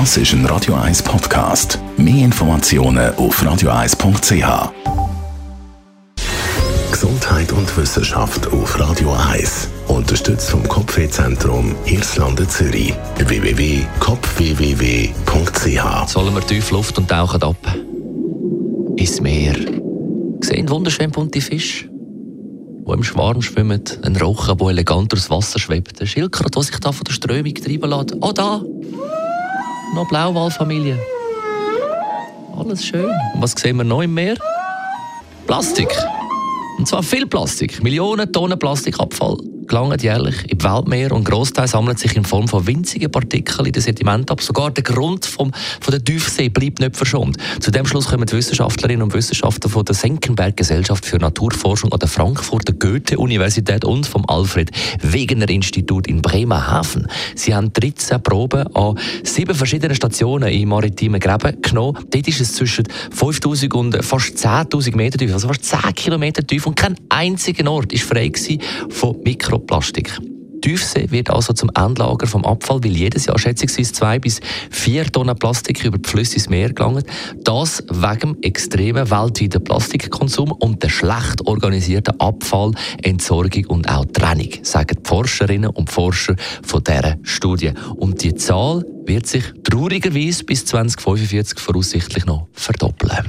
Das ist ein Radio 1 Podcast. Mehr Informationen auf radio1.ch. Gesundheit und Wissenschaft auf Radio 1. Unterstützt vom Kopfwehzentrum Irlande Zürich. www.kopfwww.ch. Sollen wir tief Luft und tauchen ab? Ins Meer. Sehen wunderschön bunte Fische, die im Schwarm schwimmen. Ein Rochen, der elegant durchs Wasser schwebt. Ein Schildkröte, der sich da von der Strömung treiben lässt. Oh, da! Noch Blauwalfamilie. Alles schön. Und was sehen wir noch im Meer? Plastik. Und zwar viel Plastik. Millionen Tonnen Plastikabfall gelangen jährlich in die Weltmeer und Großteil sammelt sich in Form von winzigen Partikeln in den Sediment ab. Sogar der Grund vom, von der Tiefsee bleibt nicht verschont. Zu dem Schluss kommen die Wissenschaftlerinnen und Wissenschaftler von der Senckenberg Gesellschaft für Naturforschung an der Frankfurter Goethe-Universität und vom Alfred Wegener Institut in Bremerhaven. Sie haben 13 Proben an sieben verschiedenen Stationen im maritimen Gräben genommen. Dort ist es zwischen 5000 und fast 10.000 Meter tief, also fast 10 Kilometer tief und kein einziger Ort ist frei von Mikro Mikroplastik. Tiefsee wird also zum Endlager vom Abfall, weil jedes Jahr schätzungsweise zwei bis vier Tonnen Plastik über die Flüsse ins Meer gelangen. Das wegen dem extremen weltweiten Plastikkonsum und der schlecht organisierten Abfall, Entsorgung und auch Trennung, sagen die Forscherinnen und Forscher von dieser Studie. Und die Zahl wird sich traurigerweise bis 2045 voraussichtlich noch verdoppeln.